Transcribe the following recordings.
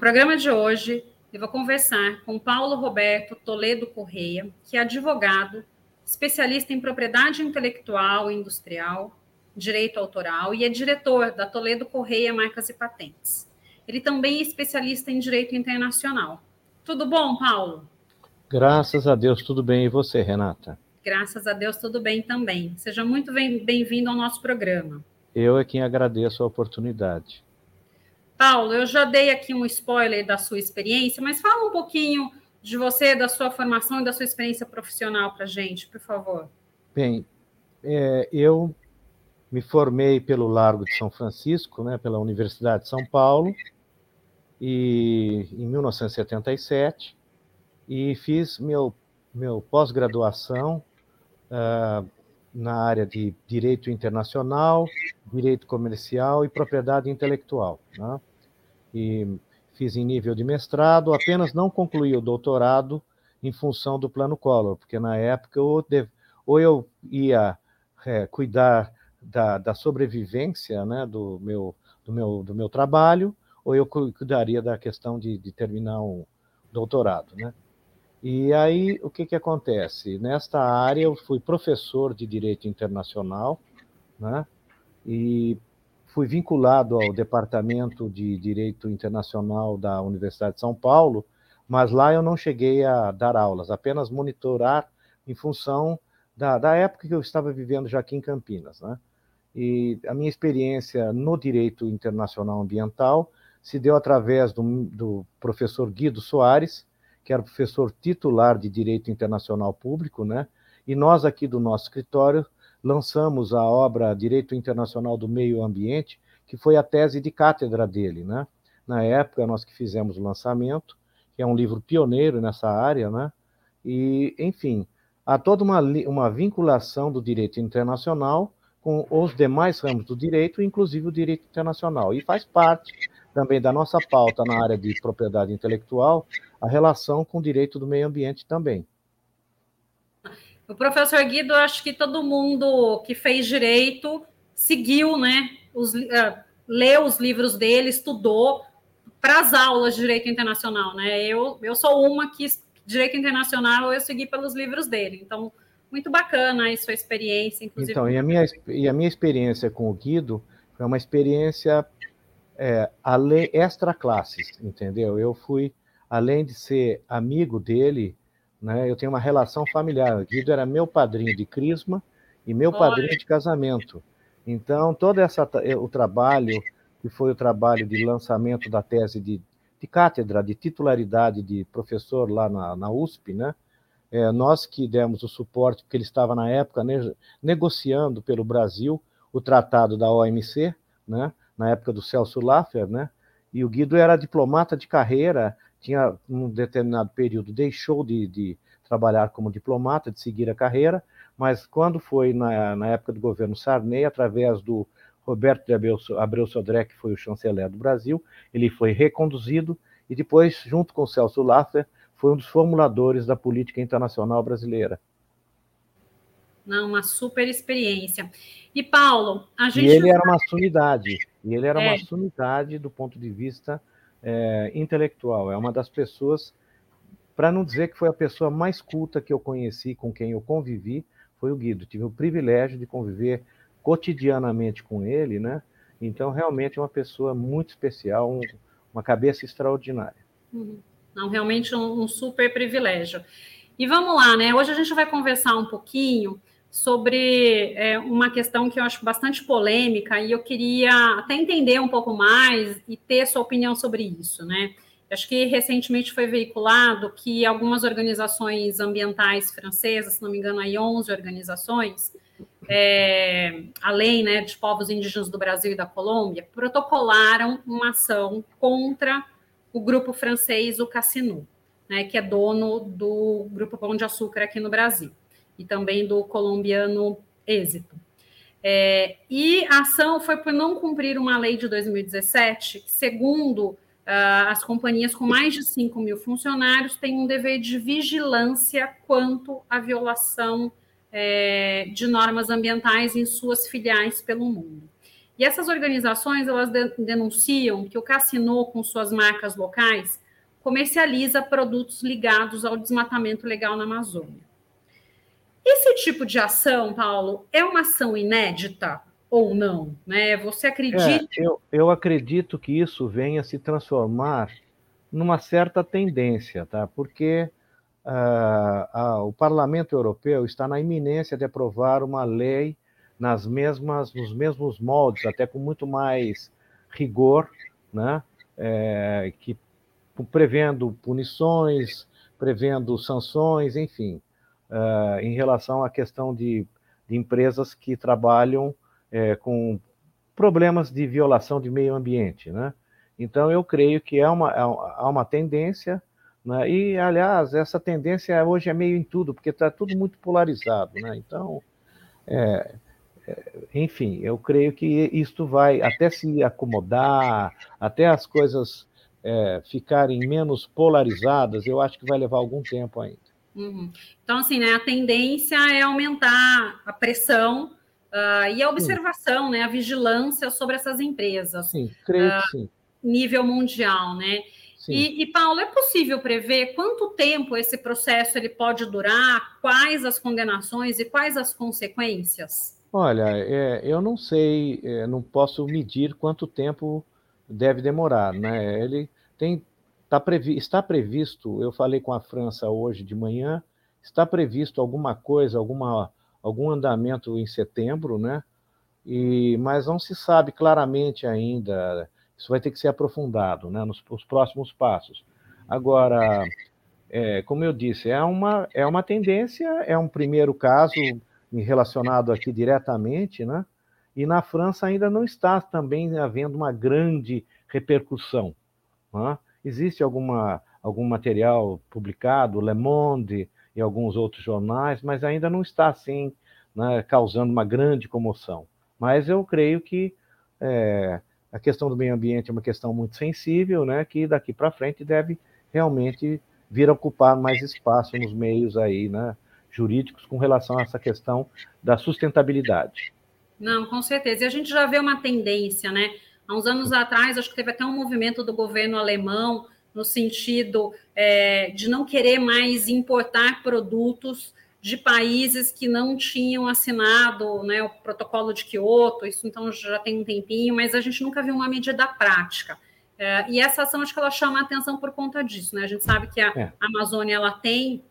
No programa de hoje, eu vou conversar com Paulo Roberto Toledo Correia, que é advogado, especialista em propriedade intelectual e industrial, direito autoral e é diretor da Toledo Correia Marcas e Patentes. Ele também é especialista em direito internacional. Tudo bom, Paulo? Graças a Deus, tudo bem. E você, Renata? Graças a Deus, tudo bem também. Seja muito bem-vindo ao nosso programa. Eu é quem agradeço a oportunidade. Paulo, eu já dei aqui um spoiler da sua experiência, mas fala um pouquinho de você, da sua formação e da sua experiência profissional para gente, por favor. Bem, é, eu me formei pelo Largo de São Francisco, né, pela Universidade de São Paulo, e em 1977, e fiz meu, meu pós-graduação uh, na área de Direito Internacional, Direito Comercial e Propriedade Intelectual. Né? E fiz em nível de mestrado, apenas não concluí o doutorado em função do plano Collor, porque na época dev... ou eu ia é, cuidar da, da, sobrevivência né, do, meu, do, meu, do meu trabalho, ou eu cuidaria da questão de, de terminar um doutorado. Né? E aí, o que, que acontece? Nesta área, eu fui professor de Direito Internacional, né? e fui vinculado ao Departamento de Direito Internacional da Universidade de São Paulo, mas lá eu não cheguei a dar aulas, apenas monitorar em função da, da época que eu estava vivendo já aqui em Campinas. Né? E a minha experiência no direito internacional ambiental se deu através do, do professor Guido Soares, que era professor titular de Direito Internacional Público, né? e nós aqui do nosso escritório lançamos a obra Direito Internacional do Meio Ambiente, que foi a tese de cátedra dele, né? Na época, nós que fizemos o lançamento, que é um livro pioneiro nessa área, né? E, enfim, há toda uma, uma vinculação do direito internacional com os demais ramos do direito, inclusive o direito internacional. E faz parte também da nossa pauta na área de propriedade intelectual a relação com o direito do meio ambiente também. O professor Guido, acho que todo mundo que fez direito seguiu, né? Os, uh, leu os livros dele, estudou para as aulas de direito internacional, né? Eu, eu sou uma que direito internacional eu segui pelos livros dele. Então, muito bacana aí sua experiência, inclusive. Então, e a minha, e a minha experiência com o Guido foi uma experiência é, extra classes, entendeu? Eu fui, além de ser amigo dele, né? Eu tenho uma relação familiar. O Guido era meu padrinho de crisma e meu padrinho de casamento. Então, todo essa, eh, o trabalho, que foi o trabalho de lançamento da tese de, de cátedra, de titularidade de professor lá na, na USP, né? É, nós que demos o suporte, porque ele estava na época ne negociando pelo Brasil o tratado da OMC, né? na época do Celso Laffer, né? e o Guido era diplomata de carreira, tinha, num determinado período, deixou de, de trabalhar como diplomata, de seguir a carreira, mas quando foi na, na época do governo Sarney, através do Roberto de Abreu, Abreu Sodré, que foi o chanceler do Brasil, ele foi reconduzido e depois, junto com Celso Laffer, foi um dos formuladores da política internacional brasileira. Não, uma super experiência. E Paulo, a gente. E ele era uma sumidade. E ele era é. uma sumidade do ponto de vista é, intelectual. É uma das pessoas, para não dizer que foi a pessoa mais culta que eu conheci, com quem eu convivi, foi o Guido. Tive o privilégio de conviver cotidianamente com ele, né? Então, realmente é uma pessoa muito especial, um, uma cabeça extraordinária. Uhum. Não, realmente um, um super privilégio. E vamos lá, né? Hoje a gente vai conversar um pouquinho sobre é, uma questão que eu acho bastante polêmica e eu queria até entender um pouco mais e ter sua opinião sobre isso, né? Acho que recentemente foi veiculado que algumas organizações ambientais francesas, se não me engano, aí 11 organizações, é, além né, de povos indígenas do Brasil e da Colômbia, protocolaram uma ação contra o grupo francês, o Cassinu, né, que é dono do Grupo Pão de Açúcar aqui no Brasil e também do colombiano Êxito. É, e a ação foi por não cumprir uma lei de 2017, que, segundo uh, as companhias com mais de 5 mil funcionários, têm um dever de vigilância quanto à violação é, de normas ambientais em suas filiais pelo mundo. E essas organizações elas de, denunciam que o Cassino, com suas marcas locais, comercializa produtos ligados ao desmatamento legal na Amazônia. Esse tipo de ação, Paulo, é uma ação inédita ou não? Né? Você acredita? É, eu, eu acredito que isso venha se transformar numa certa tendência, tá? Porque uh, o Parlamento Europeu está na iminência de aprovar uma lei nas mesmas, nos mesmos moldes, até com muito mais rigor, né? É, que prevendo punições, prevendo sanções, enfim, uh, em relação à questão de, de empresas que trabalham é, com problemas de violação de meio ambiente, né? Então, eu creio que é uma, é há uma tendência, né? e, aliás, essa tendência hoje é meio em tudo, porque está tudo muito polarizado. Né? Então, é, é, enfim, eu creio que isto vai até se acomodar, até as coisas é, ficarem menos polarizadas, eu acho que vai levar algum tempo ainda. Uhum. Então, assim, né, a tendência é aumentar a pressão uh, e a observação, sim. né, a vigilância sobre essas empresas. Sim, creio uh, que sim nível mundial, né? E, e, Paulo, é possível prever quanto tempo esse processo ele pode durar, quais as condenações e quais as consequências? Olha, é, eu não sei, é, não posso medir quanto tempo deve demorar, né? Ele tem, tá previ, está previsto, eu falei com a França hoje de manhã, está previsto alguma coisa, alguma, algum andamento em setembro, né? E, mas não se sabe claramente ainda isso vai ter que ser aprofundado né, nos, nos próximos passos. Agora, é, como eu disse, é uma, é uma tendência, é um primeiro caso relacionado aqui diretamente, né? E na França ainda não está também havendo uma grande repercussão. Né? Existe alguma, algum material publicado, Le Monde e alguns outros jornais, mas ainda não está assim, né, causando uma grande comoção. Mas eu creio que é, a questão do meio ambiente é uma questão muito sensível, né, que daqui para frente deve realmente vir a ocupar mais espaço nos meios aí, né, jurídicos com relação a essa questão da sustentabilidade. Não, com certeza. E a gente já vê uma tendência, né? Há uns anos atrás, acho que teve até um movimento do governo alemão no sentido é, de não querer mais importar produtos de países que não tinham assinado né, o protocolo de Quioto, isso então já tem um tempinho, mas a gente nunca viu uma medida prática. É, e essa ação acho que ela chama a atenção por conta disso, né? A gente sabe que a é. Amazônia ela tem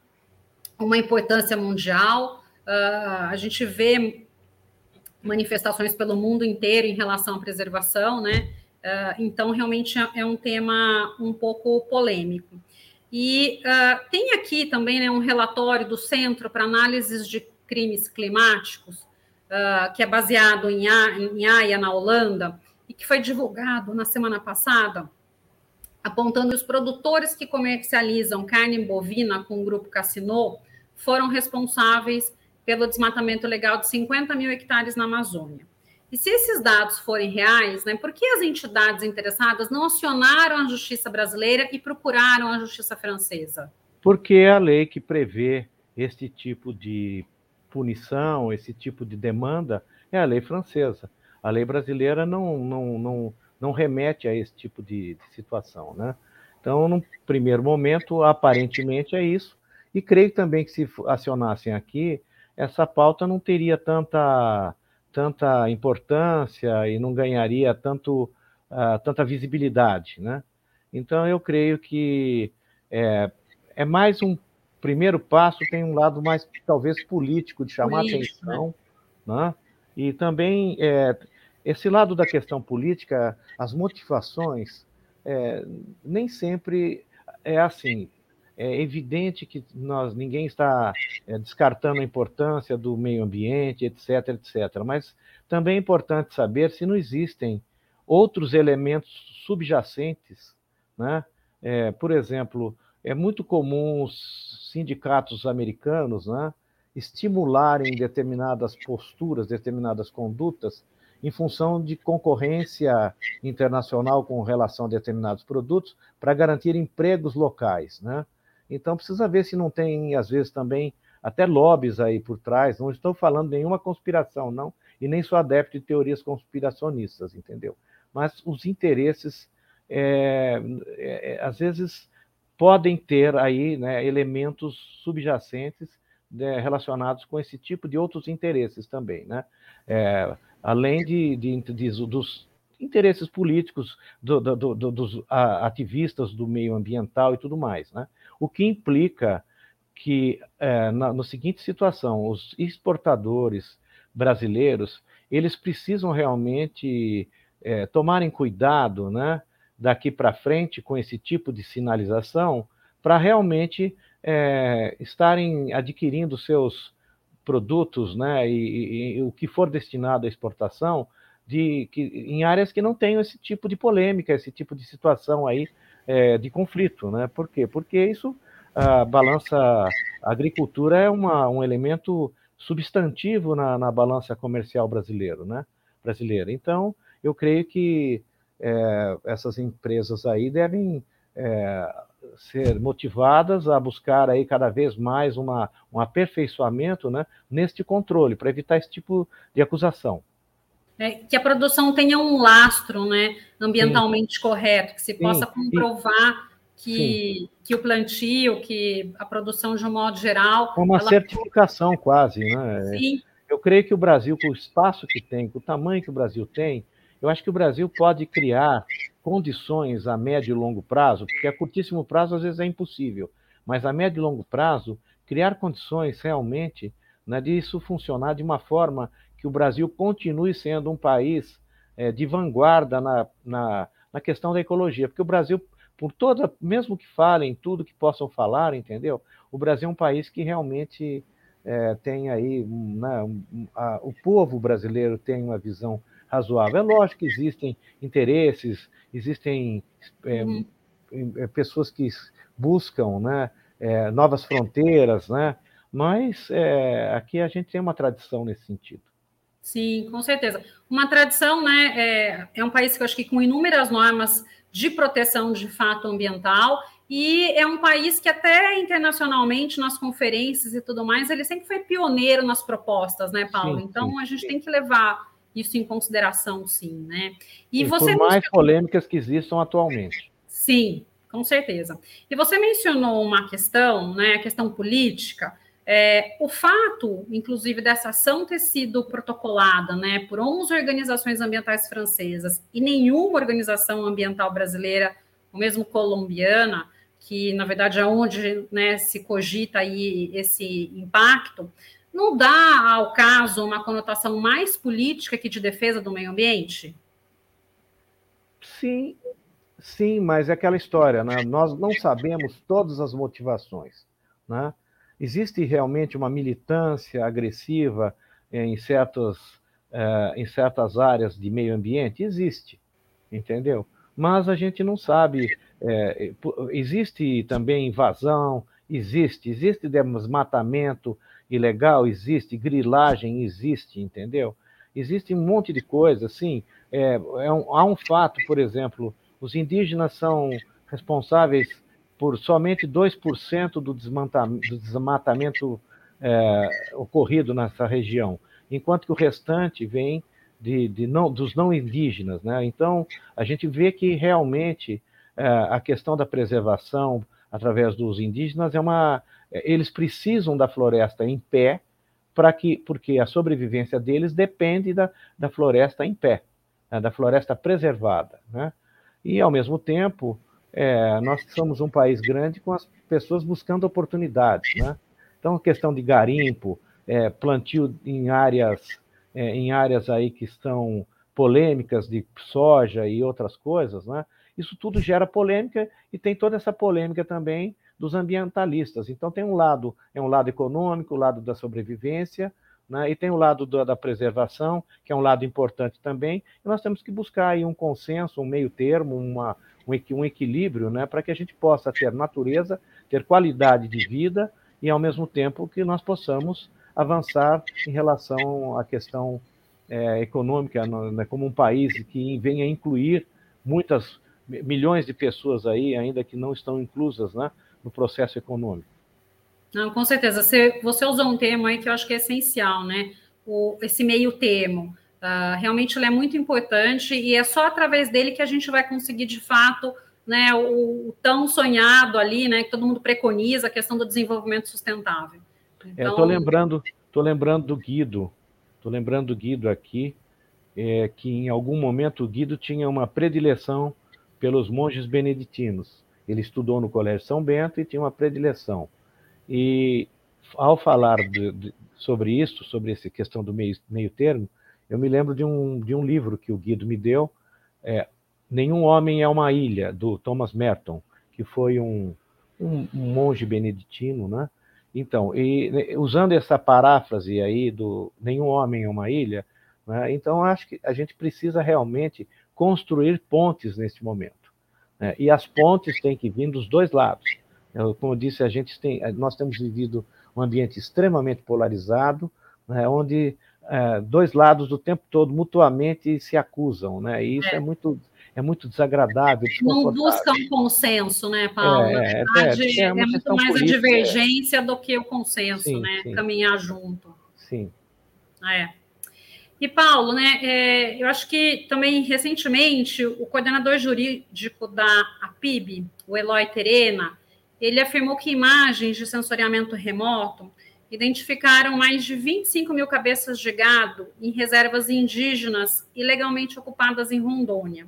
uma importância mundial, uh, a gente vê manifestações pelo mundo inteiro em relação à preservação, né? Uh, então, realmente é, é um tema um pouco polêmico. E uh, tem aqui também né, um relatório do Centro para Análises de Crimes Climáticos, uh, que é baseado em, em Haia, na Holanda, e que foi divulgado na semana passada, apontando que os produtores que comercializam carne bovina com o grupo Cassino foram responsáveis pelo desmatamento legal de 50 mil hectares na Amazônia. E se esses dados forem reais, né, por que as entidades interessadas não acionaram a justiça brasileira e procuraram a justiça francesa? Porque é a lei que prevê este tipo de punição, esse tipo de demanda, é a lei francesa. A lei brasileira não, não, não, não remete a esse tipo de, de situação. Né? Então, no primeiro momento, aparentemente é isso. E creio também que se acionassem aqui, essa pauta não teria tanta tanta importância e não ganharia tanto, uh, tanta visibilidade, né? Então eu creio que é, é, mais um primeiro passo, tem um lado mais talvez político de chamar político, atenção, né? né? E também é, esse lado da questão política, as motivações, é, nem sempre é assim é evidente que nós ninguém está é, descartando a importância do meio ambiente, etc, etc. Mas também é importante saber se não existem outros elementos subjacentes, né? É, por exemplo, é muito comum os sindicatos americanos, né, estimularem determinadas posturas, determinadas condutas em função de concorrência internacional com relação a determinados produtos para garantir empregos locais, né? Então precisa ver se não tem, às vezes, também até lobbies aí por trás. Não estou falando nenhuma conspiração, não. e nem sou adepto de teorias conspiracionistas, entendeu? Mas os interesses, é, é, é, às vezes, podem ter aí né, elementos subjacentes né, relacionados com esse tipo de outros interesses também, né? É, além de, de, de, dos interesses políticos do, do, do, dos ativistas do meio ambiental e tudo mais, né? O que implica que, é, na, na seguinte situação, os exportadores brasileiros, eles precisam realmente é, tomarem cuidado, né, daqui para frente com esse tipo de sinalização, para realmente é, estarem adquirindo seus produtos, né, e, e, e, o que for destinado à exportação, de, que, em áreas que não tenham esse tipo de polêmica, esse tipo de situação aí é, de conflito, né? Por quê? Porque isso, a balança, a agricultura é uma, um elemento substantivo na, na balança comercial brasileiro, né? Brasileira. Então, eu creio que é, essas empresas aí devem é, ser motivadas a buscar aí cada vez mais uma, um aperfeiçoamento né, neste controle, para evitar esse tipo de acusação. É, que a produção tenha um lastro né, ambientalmente Sim. correto, que se Sim. possa comprovar que, que o plantio, que a produção de um modo geral. Uma ela... certificação quase, né? Sim. Eu creio que o Brasil, com o espaço que tem, com o tamanho que o Brasil tem, eu acho que o Brasil pode criar condições a médio e longo prazo, porque a curtíssimo prazo às vezes é impossível, mas a médio e longo prazo, criar condições realmente né, de isso funcionar de uma forma que o Brasil continue sendo um país é, de vanguarda na, na, na, questão da ecologia, porque o Brasil, por toda, mesmo que falem tudo que possam falar, entendeu? O Brasil é um país que realmente é, tem aí, né, a, o povo brasileiro tem uma visão razoável. É lógico que existem interesses, existem é, uhum. É, pessoas que buscam né, é, novas fronteiras, né? mas é, aqui a gente tem uma tradição nesse sentido. Sim, com certeza. Uma tradição, né? É, é um país que eu acho que com inúmeras normas de proteção de fato ambiental e é um país que até internacionalmente nas conferências e tudo mais ele sempre foi pioneiro nas propostas, né, Paulo? Sim, então sim, a gente sim. tem que levar isso em consideração, sim, né? E, você por mais polêmicas que existam atualmente. Sim, com certeza. E você mencionou uma questão, né, a questão política. É, o fato, inclusive, dessa ação ter sido protocolada né, por 11 organizações ambientais francesas e nenhuma organização ambiental brasileira, ou mesmo colombiana, que na verdade é onde né, se cogita aí esse impacto, não dá ao caso uma conotação mais política que de defesa do meio ambiente? Sim, sim, mas é aquela história, né? nós não sabemos todas as motivações. Né? Existe realmente uma militância agressiva em, certos, eh, em certas áreas de meio ambiente? Existe, entendeu? Mas a gente não sabe. É, existe também invasão, existe, existe desmatamento, ilegal existe, grilagem existe, entendeu? Existe um monte de coisa, assim. É, é um, há um fato, por exemplo, os indígenas são responsáveis por somente 2% do, do desmatamento é, ocorrido nessa região, enquanto que o restante vem de, de não, dos não indígenas. Né? Então, a gente vê que realmente é, a questão da preservação através dos indígenas é uma, eles precisam da floresta em pé, para que, porque a sobrevivência deles depende da, da floresta em pé, né, da floresta preservada. Né? E, ao mesmo tempo, é, nós somos um país grande com as pessoas buscando oportunidades. Né? Então, a questão de garimpo, é, plantio em áreas, é, em áreas aí que estão polêmicas de soja e outras coisas, né? isso tudo gera polêmica e tem toda essa polêmica também dos ambientalistas. Então tem um lado, é um lado econômico, o lado da sobrevivência, né? e tem o lado da, da, preservação, que é um lado importante também, e nós temos que buscar aí um consenso, um meio termo, uma, um, um equilíbrio, né? para que a gente possa ter natureza, ter qualidade de vida, e ao mesmo tempo que nós possamos avançar em relação à questão é, econômica, né? como um país que venha incluir muitas milhões de pessoas aí, ainda que não estão inclusas, né? no processo econômico. Não, com certeza. Você, você usou um termo aí que eu acho que é essencial, né? o, esse meio termo. Uh, realmente ele é muito importante e é só através dele que a gente vai conseguir, de fato, né, o, o tão sonhado ali, né, que todo mundo preconiza, a questão do desenvolvimento sustentável. Então... Estou lembrando, tô lembrando do Guido, estou lembrando do Guido aqui, é, que em algum momento o Guido tinha uma predileção pelos monges beneditinos. Ele estudou no Colégio São Bento e tinha uma predileção. E ao falar de, de, sobre isso, sobre essa questão do meio, meio termo, eu me lembro de um, de um livro que o Guido me deu, é, Nenhum Homem é uma Ilha, do Thomas Merton, que foi um, um, um monge beneditino, né? Então, e, né, usando essa paráfrase aí do Nenhum Homem é uma Ilha, né? então acho que a gente precisa realmente construir pontes nesse momento. Né? E as pontes têm que vir dos dois lados. Eu, como eu disse, a gente tem, nós temos vivido um ambiente extremamente polarizado, né? onde é, dois lados o tempo todo mutuamente se acusam, né? E isso é, é muito é muito desagradável. Não busca um consenso, né, Paulo? É, Na é, verdade, é, é, é muito mais política, a divergência do que o consenso, sim, né? Sim. Caminhar junto. Sim. É. E, Paulo, né, é, eu acho que também recentemente o coordenador jurídico da APIB, o Eloy Terena, ele afirmou que imagens de sensoriamento remoto identificaram mais de 25 mil cabeças de gado em reservas indígenas ilegalmente ocupadas em Rondônia.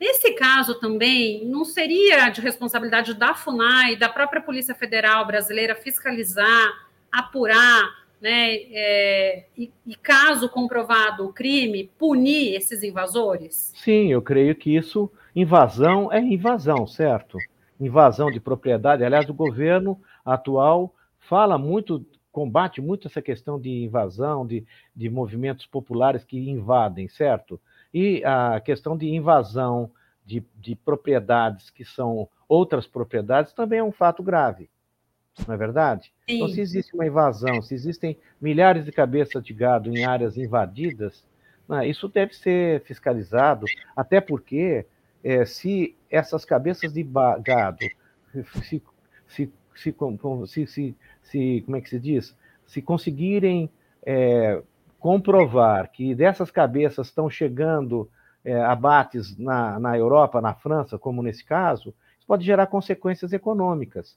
Nesse caso também, não seria de responsabilidade da FUNAI, da própria Polícia Federal brasileira fiscalizar, apurar, né, é, e, e, caso comprovado o crime, punir esses invasores? Sim, eu creio que isso, invasão é invasão, certo? Invasão de propriedade. Aliás, o governo atual fala muito, combate muito essa questão de invasão, de, de movimentos populares que invadem, certo? E a questão de invasão de, de propriedades que são outras propriedades também é um fato grave, não é verdade? Sim. Então, se existe uma invasão, se existem milhares de cabeças de gado em áreas invadidas, né, isso deve ser fiscalizado, até porque é, se essas cabeças de gado se, se, se, se, se, como é que se diz? Se conseguirem é, comprovar que dessas cabeças estão chegando é, abates na, na Europa, na França, como nesse caso, isso pode gerar consequências econômicas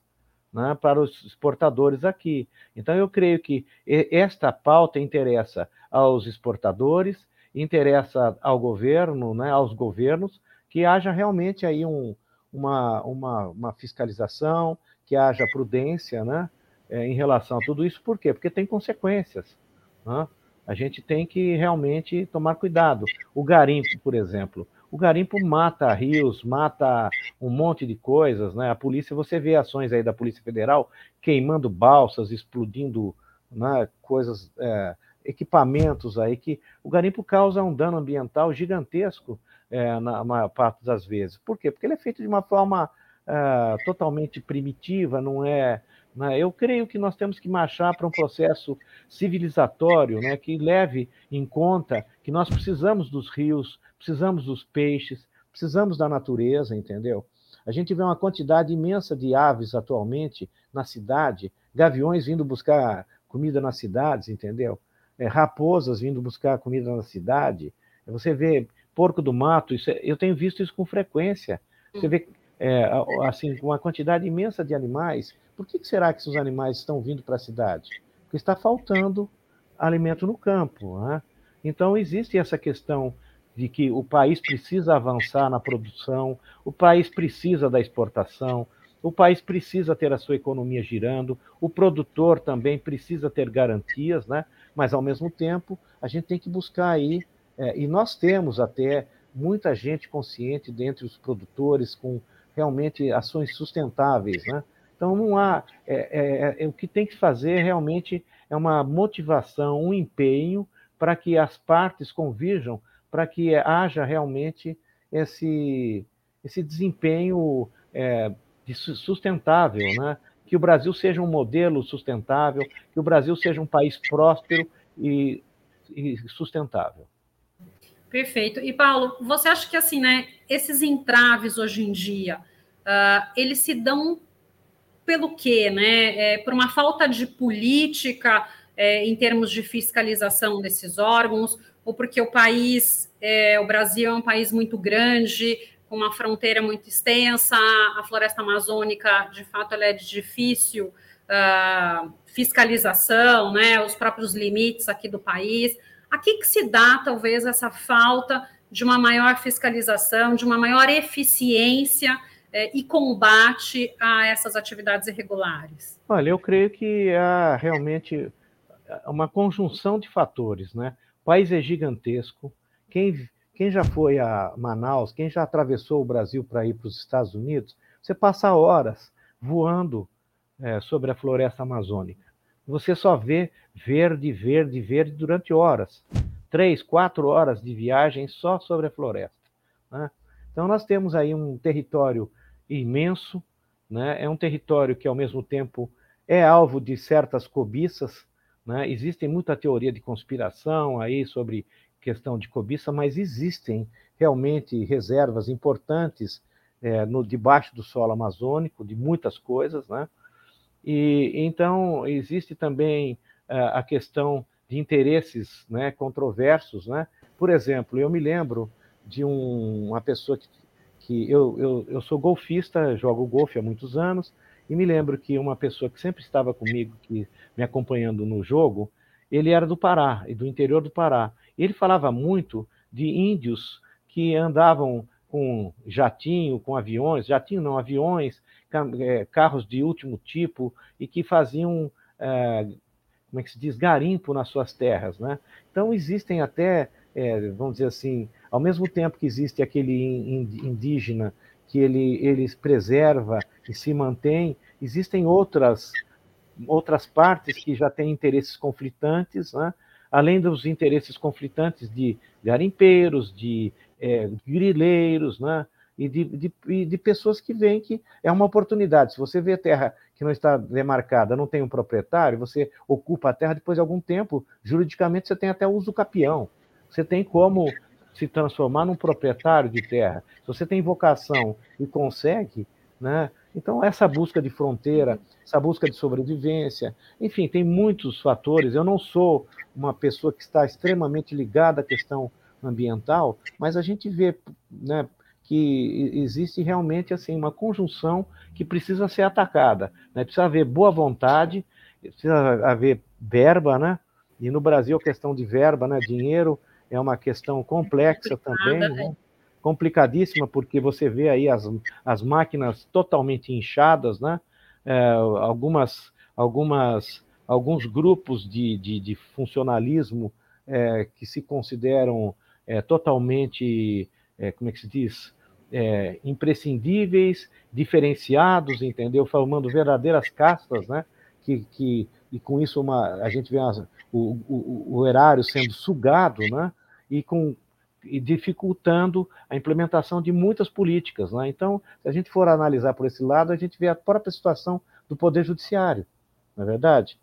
né, para os exportadores aqui. Então, eu creio que esta pauta interessa aos exportadores, interessa ao governo, né, aos governos, que haja realmente aí um, uma, uma, uma fiscalização, que haja prudência né, é, em relação a tudo isso. Por quê? Porque tem consequências. Né? A gente tem que realmente tomar cuidado. O garimpo, por exemplo, o garimpo mata rios, mata um monte de coisas, né? A polícia, você vê ações aí da Polícia Federal queimando balsas, explodindo né, coisas, é, equipamentos aí que o garimpo causa um dano ambiental gigantesco é, na maior parte das vezes. Por quê? Porque ele é feito de uma forma é, totalmente primitiva, não é né? Eu creio que nós temos que marchar para um processo civilizatório né, que leve em conta que nós precisamos dos rios, precisamos dos peixes, precisamos da natureza, entendeu? A gente vê uma quantidade imensa de aves atualmente na cidade, gaviões vindo buscar comida nas cidades, entendeu? É, raposas vindo buscar comida na cidade. Você vê porco do mato, é, eu tenho visto isso com frequência. Você vê é, assim uma quantidade imensa de animais por que será que esses animais estão vindo para a cidade? Porque está faltando alimento no campo. Né? Então, existe essa questão de que o país precisa avançar na produção, o país precisa da exportação, o país precisa ter a sua economia girando, o produtor também precisa ter garantias, né? mas, ao mesmo tempo, a gente tem que buscar aí, é, e nós temos até muita gente consciente dentre os produtores com realmente ações sustentáveis, né? Então não há. É, é, é, o que tem que fazer realmente é uma motivação, um empenho para que as partes convirjam, para que haja realmente esse, esse desempenho é, sustentável, né? que o Brasil seja um modelo sustentável, que o Brasil seja um país próspero e, e sustentável. Perfeito. E Paulo, você acha que assim, né, esses entraves hoje em dia, uh, eles se dão pelo quê? Né? É, por uma falta de política é, em termos de fiscalização desses órgãos, ou porque o país, é, o Brasil é um país muito grande, com uma fronteira muito extensa, a floresta amazônica, de fato, ela é de difícil uh, fiscalização, né, os próprios limites aqui do país. A que, que se dá, talvez, essa falta de uma maior fiscalização, de uma maior eficiência é, e combate a essas atividades irregulares? Olha, eu creio que há realmente uma conjunção de fatores, né? O país é gigantesco. Quem, quem já foi a Manaus, quem já atravessou o Brasil para ir para os Estados Unidos, você passa horas voando é, sobre a floresta amazônica. Você só vê verde, verde, verde durante horas. Três, quatro horas de viagem só sobre a floresta. Né? Então, nós temos aí um território imenso, né? é um território que, ao mesmo tempo, é alvo de certas cobiças. Né? Existem muita teoria de conspiração aí sobre questão de cobiça, mas existem realmente reservas importantes é, no debaixo do solo amazônico de muitas coisas, né? E então existe também uh, a questão de interesses, né, controversos, né? Por exemplo, eu me lembro de um, uma pessoa que, que eu, eu, eu sou golfista, jogo golfe há muitos anos, e me lembro que uma pessoa que sempre estava comigo, que me acompanhando no jogo, ele era do Pará, e do interior do Pará. Ele falava muito de índios que andavam com jatinho, com aviões, jatinho não, aviões, carros de último tipo e que faziam, é, como é que se diz, garimpo nas suas terras, né? Então existem até, é, vamos dizer assim, ao mesmo tempo que existe aquele indígena que ele, ele preserva e se mantém, existem outras outras partes que já têm interesses conflitantes, né? além dos interesses conflitantes de garimpeiros, de é, grileiros, né? E de, de, de, pessoas que veem que é uma oportunidade. Se você vê terra que não está demarcada, não tem um proprietário, você ocupa a terra, depois de algum tempo, juridicamente você tem até uso capião. Você tem como se transformar num proprietário de terra. Se você tem vocação e consegue, né? Então, essa busca de fronteira, essa busca de sobrevivência, enfim, tem muitos fatores. Eu não sou uma pessoa que está extremamente ligada à questão ambiental, mas a gente vê, né, que existe realmente assim uma conjunção que precisa ser atacada. Né? Precisa haver boa vontade, precisa haver verba, né? E no Brasil a questão de verba, né, dinheiro, é uma questão complexa também, né? né? complicadíssima, porque você vê aí as, as máquinas totalmente inchadas, né? É, algumas, algumas, alguns grupos de, de, de funcionalismo é, que se consideram é, totalmente, é, como é que se diz, é, imprescindíveis, diferenciados, entendeu? Formando verdadeiras castas, né? Que, que, e com isso uma, a gente vê as, o, o, o, erário sendo sugado, né? E, com, e dificultando a implementação de muitas políticas. Né? Então, se a gente for analisar por esse lado, a gente vê a própria situação do Poder Judiciário, não é verdade?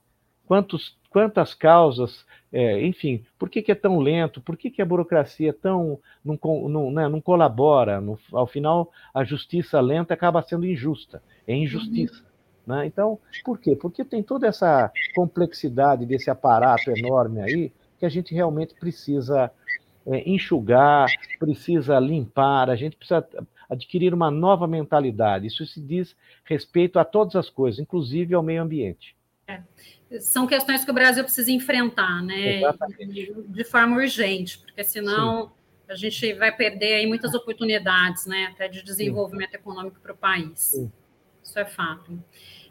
Quantos, quantas causas é, enfim, por que, que, é tão lento? Por que, que a burocracia tão não, não, né, não colabora? No, ao final, a justiça lenta acaba sendo injusta. É injustiça. Uhum. Né? Então, por quê? Porque tem toda essa complexidade desse aparato enorme aí que a gente realmente precisa é, enxugar, precisa limpar, a gente precisa adquirir uma nova mentalidade. Isso se diz respeito a todas as coisas, inclusive ao meio ambiente. É são questões que o Brasil precisa enfrentar, né? De, de, forma urgente, porque senão Sim. a gente vai perder aí muitas oportunidades, né? Até de desenvolvimento Sim. econômico para o país. Sim. Isso é fato.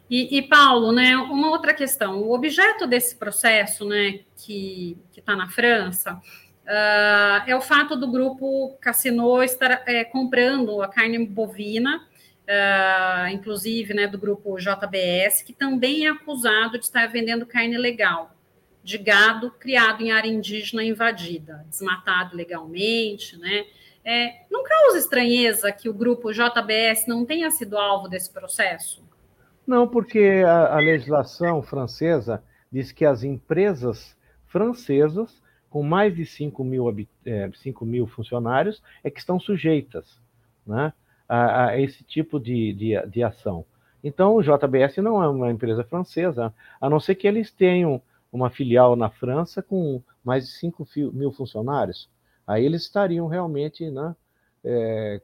E, e, Paulo, né? Uma outra questão: o objeto desse processo, né? Que está na França. Uh, é o fato do grupo Cassino estar é, comprando a carne bovina uh, inclusive né, do grupo JBS, que também é acusado de estar vendendo carne legal de gado criado em área indígena invadida, desmatado legalmente, né? É, não causa estranheza que o grupo JBS não tenha sido alvo desse processo? Não, porque a, a legislação francesa diz que as empresas francesas com mais de 5 mil, é, 5 mil funcionários é que estão sujeitas. Né? A, a esse tipo de, de, de, ação. Então, o JBS não é uma empresa francesa, a não ser que eles tenham uma filial na França com mais de 5 mil funcionários. Aí eles estariam realmente, né, é,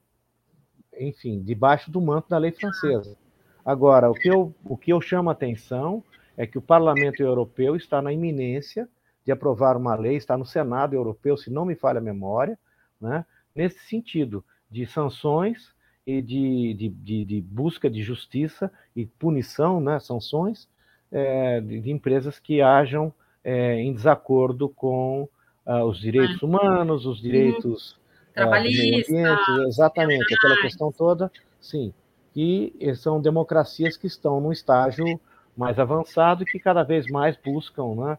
enfim, debaixo do manto da lei francesa. Agora, o que, eu, o que eu chamo a atenção é que o Parlamento Europeu está na iminência de aprovar uma lei, está no Senado Europeu, se não me falha a memória, né, nesse sentido, de sanções e de, de, de, de busca de justiça e punição, né, sanções, é, de, empresas que hajam é, em desacordo com uh, os direitos humanos, os direitos uhum. trabalhistas, uh, exatamente, aquela questão toda, sim. E são democracias que estão num estágio mais avançado e que cada vez mais buscam né,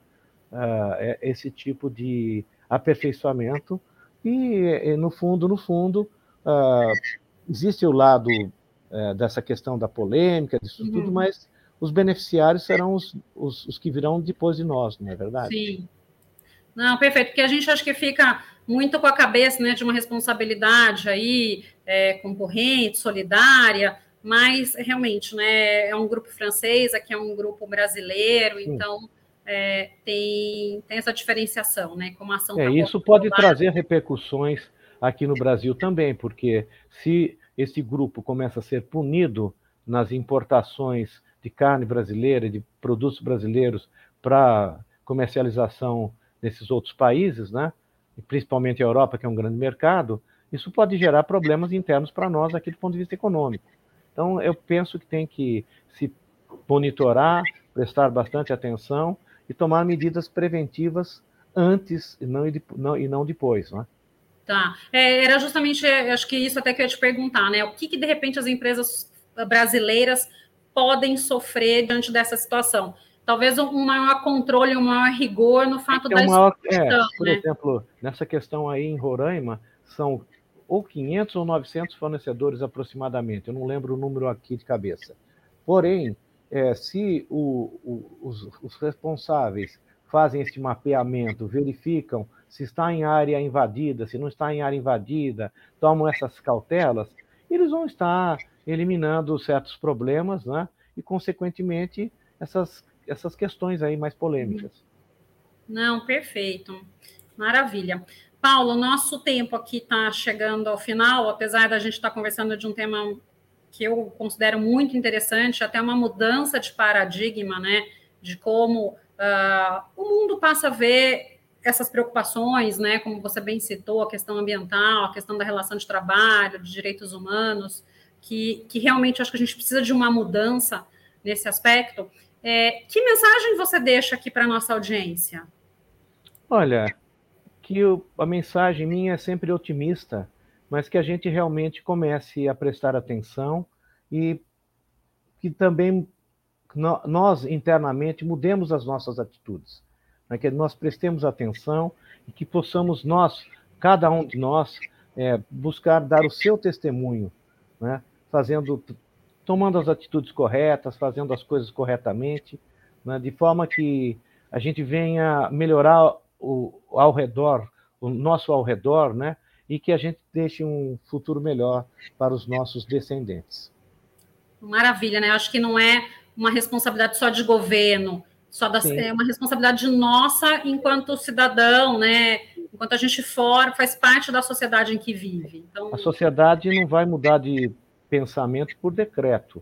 uh, esse tipo de aperfeiçoamento. E, no fundo, no fundo, uh, existe o lado uh, dessa questão da polêmica, disso uhum. tudo, mas os beneficiários serão os, os, os, que virão depois de nós, não é verdade? Sim. Não, perfeito, porque a gente acha que fica muito com a cabeça né, de uma responsabilidade aí, é, concorrente, solidária, mas realmente, né, é um grupo francês, aqui é um grupo brasileiro, Sim. então é, tem, tem essa diferenciação, né? Como ação é, tá isso pode trazer repercussões aqui no Brasil também, porque se esse grupo começa a ser punido nas importações de carne brasileira, de produtos brasileiros para comercialização nesses outros países, né? principalmente a Europa, que é um grande mercado, isso pode gerar problemas internos para nós aqui do ponto de vista econômico. Então, eu penso que tem que se monitorar, prestar bastante atenção e tomar medidas preventivas antes e não, e não, e não depois, né? Tá. É, era justamente, é, acho que isso até que eu ia te perguntar, né? O que, que de repente as empresas brasileiras podem sofrer diante dessa situação? Talvez um maior controle, um maior rigor no fato é da maior, é, Por né? exemplo, nessa questão aí em Roraima, são ou 500 ou 900 fornecedores aproximadamente, eu não lembro o número aqui de cabeça. Porém, é, se o, o, os, os, responsáveis fazem este mapeamento, verificam se está em área invadida, se não está em área invadida, tomam essas cautelas, eles vão estar eliminando certos problemas, né? E, consequentemente, essas, essas questões aí mais polêmicas. Não, perfeito. Maravilha. Paulo, nosso tempo aqui está chegando ao final, apesar da gente estar tá conversando de um tema que eu considero muito interessante, até uma mudança de paradigma, né, de como uh, o mundo passa a ver essas preocupações, né, como você bem citou, a questão ambiental, a questão da relação de trabalho, de direitos humanos, que, que realmente acho que a gente precisa de uma mudança nesse aspecto. É, que mensagem você deixa aqui para a nossa audiência? Olha, que eu, a mensagem minha é sempre otimista, mas que a gente realmente comece a prestar atenção e que também nós internamente mudemos as nossas atitudes, né? que nós prestemos atenção e que possamos nós, cada um de nós, é, buscar dar o seu testemunho, né? fazendo, tomando as atitudes corretas, fazendo as coisas corretamente, né? de forma que a gente venha melhorar o, ao redor, o nosso ao redor, né? e que a gente deixe um futuro melhor para os nossos descendentes. Maravilha, né? Acho que não é uma responsabilidade só de governo, só da, é uma responsabilidade nossa enquanto cidadão, né? Enquanto a gente for, faz parte da sociedade em que vive. Então... A sociedade não vai mudar de pensamento por decreto.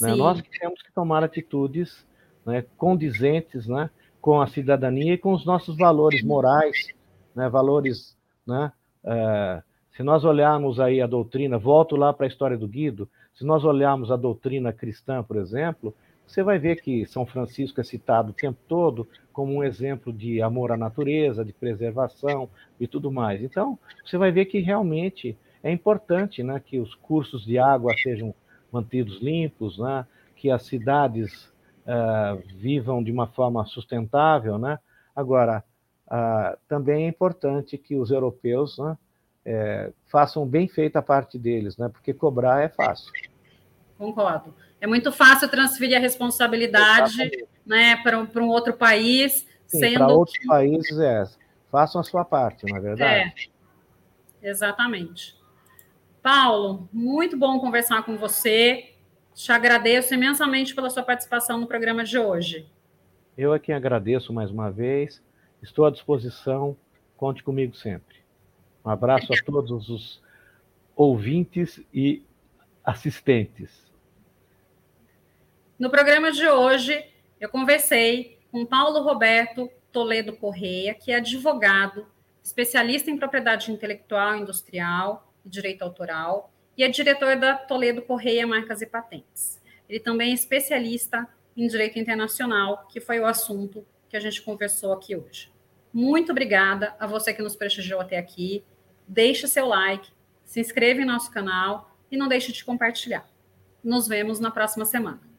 Né? Nós temos que tomar atitudes né, condizentes né, com a cidadania e com os nossos valores morais, né, valores né, é, se nós olharmos aí a doutrina, volto lá para a história do Guido, se nós olharmos a doutrina cristã, por exemplo, você vai ver que São Francisco é citado o tempo todo como um exemplo de amor à natureza, de preservação e tudo mais. Então, você vai ver que realmente é importante né, que os cursos de água sejam mantidos limpos, né, que as cidades uh, vivam de uma forma sustentável. Né? Agora, ah, também é importante que os europeus né, é, façam bem feita a parte deles, né, porque cobrar é fácil. Concordo. É muito fácil transferir a responsabilidade né, para um, para um outro país. Sim, para outros países, é. Façam a sua parte, não é verdade? É, exatamente. Paulo, muito bom conversar com você. Te agradeço imensamente pela sua participação no programa de hoje. Eu é quem agradeço mais uma vez. Estou à disposição. Conte comigo sempre. Um abraço a todos os ouvintes e assistentes. No programa de hoje, eu conversei com Paulo Roberto Toledo Correia, que é advogado, especialista em propriedade intelectual industrial e direito autoral, e é diretor da Toledo Correia Marcas e Patentes. Ele também é especialista em direito internacional, que foi o assunto que a gente conversou aqui hoje. Muito obrigada a você que nos prestigiou até aqui. Deixe seu like, se inscreva em nosso canal e não deixe de compartilhar. Nos vemos na próxima semana.